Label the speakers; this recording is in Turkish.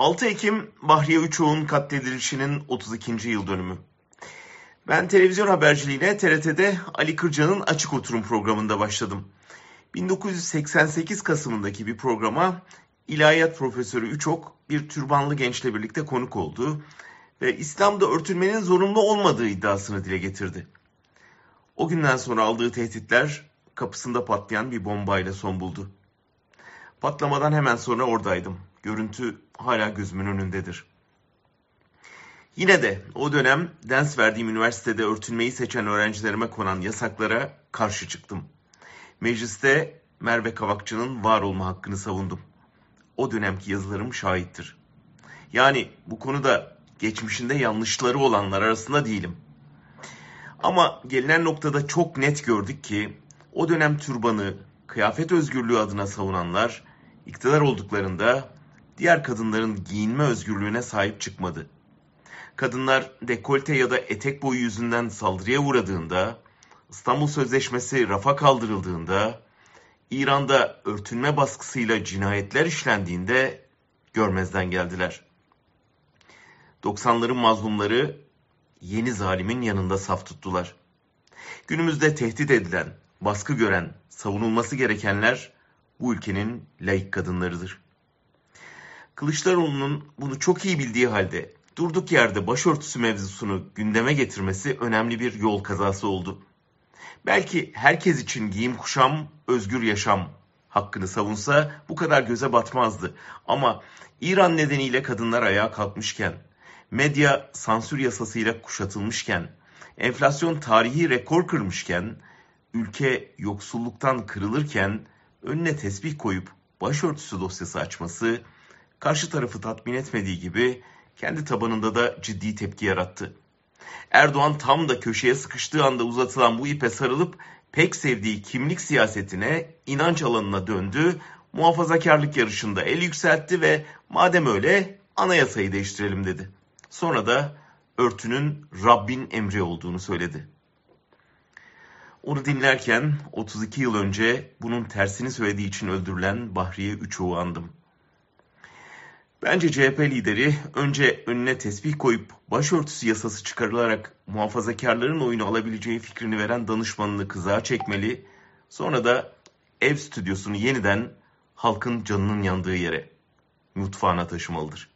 Speaker 1: 6 Ekim Bahriye Üçoğ'un katledilişinin 32. yıl dönümü. Ben televizyon haberciliğine TRT'de Ali Kırca'nın Açık Oturum programında başladım. 1988 Kasım'ındaki bir programa İlahiyat Profesörü Üçok bir türbanlı gençle birlikte konuk oldu ve İslam'da örtünmenin zorunlu olmadığı iddiasını dile getirdi. O günden sonra aldığı tehditler kapısında patlayan bir bombayla son buldu. Patlamadan hemen sonra oradaydım. Görüntü hala gözümün önündedir. Yine de o dönem ders verdiğim üniversitede örtünmeyi seçen öğrencilerime konan yasaklara karşı çıktım. Mecliste Merve Kavakçı'nın var olma hakkını savundum. O dönemki yazılarım şahittir. Yani bu konuda geçmişinde yanlışları olanlar arasında değilim. Ama gelinen noktada çok net gördük ki o dönem türbanı, kıyafet özgürlüğü adına savunanlar iktidar olduklarında diğer kadınların giyinme özgürlüğüne sahip çıkmadı. Kadınlar dekolte ya da etek boyu yüzünden saldırıya uğradığında, İstanbul Sözleşmesi rafa kaldırıldığında, İran'da örtünme baskısıyla cinayetler işlendiğinde görmezden geldiler. 90'ların mazlumları yeni zalimin yanında saf tuttular. Günümüzde tehdit edilen, baskı gören, savunulması gerekenler bu ülkenin layık kadınlarıdır. Kılıçdaroğlu'nun bunu çok iyi bildiği halde durduk yerde başörtüsü mevzusunu gündeme getirmesi önemli bir yol kazası oldu. Belki herkes için giyim kuşam, özgür yaşam hakkını savunsa bu kadar göze batmazdı. Ama İran nedeniyle kadınlar ayağa kalkmışken, medya sansür yasasıyla kuşatılmışken, enflasyon tarihi rekor kırmışken, ülke yoksulluktan kırılırken önüne tesbih koyup başörtüsü dosyası açması karşı tarafı tatmin etmediği gibi kendi tabanında da ciddi tepki yarattı. Erdoğan tam da köşeye sıkıştığı anda uzatılan bu ipe sarılıp pek sevdiği kimlik siyasetine, inanç alanına döndü, muhafazakarlık yarışında el yükseltti ve madem öyle anayasayı değiştirelim dedi. Sonra da örtünün Rabbin emri olduğunu söyledi. Onu dinlerken 32 yıl önce bunun tersini söylediği için öldürülen Bahriye Üçoğ'u andım. Bence CHP lideri önce önüne tesbih koyup başörtüsü yasası çıkarılarak muhafazakarların oyunu alabileceği fikrini veren danışmanını kızağa çekmeli, sonra da ev stüdyosunu yeniden halkın canının yandığı yere, mutfağına taşımalıdır.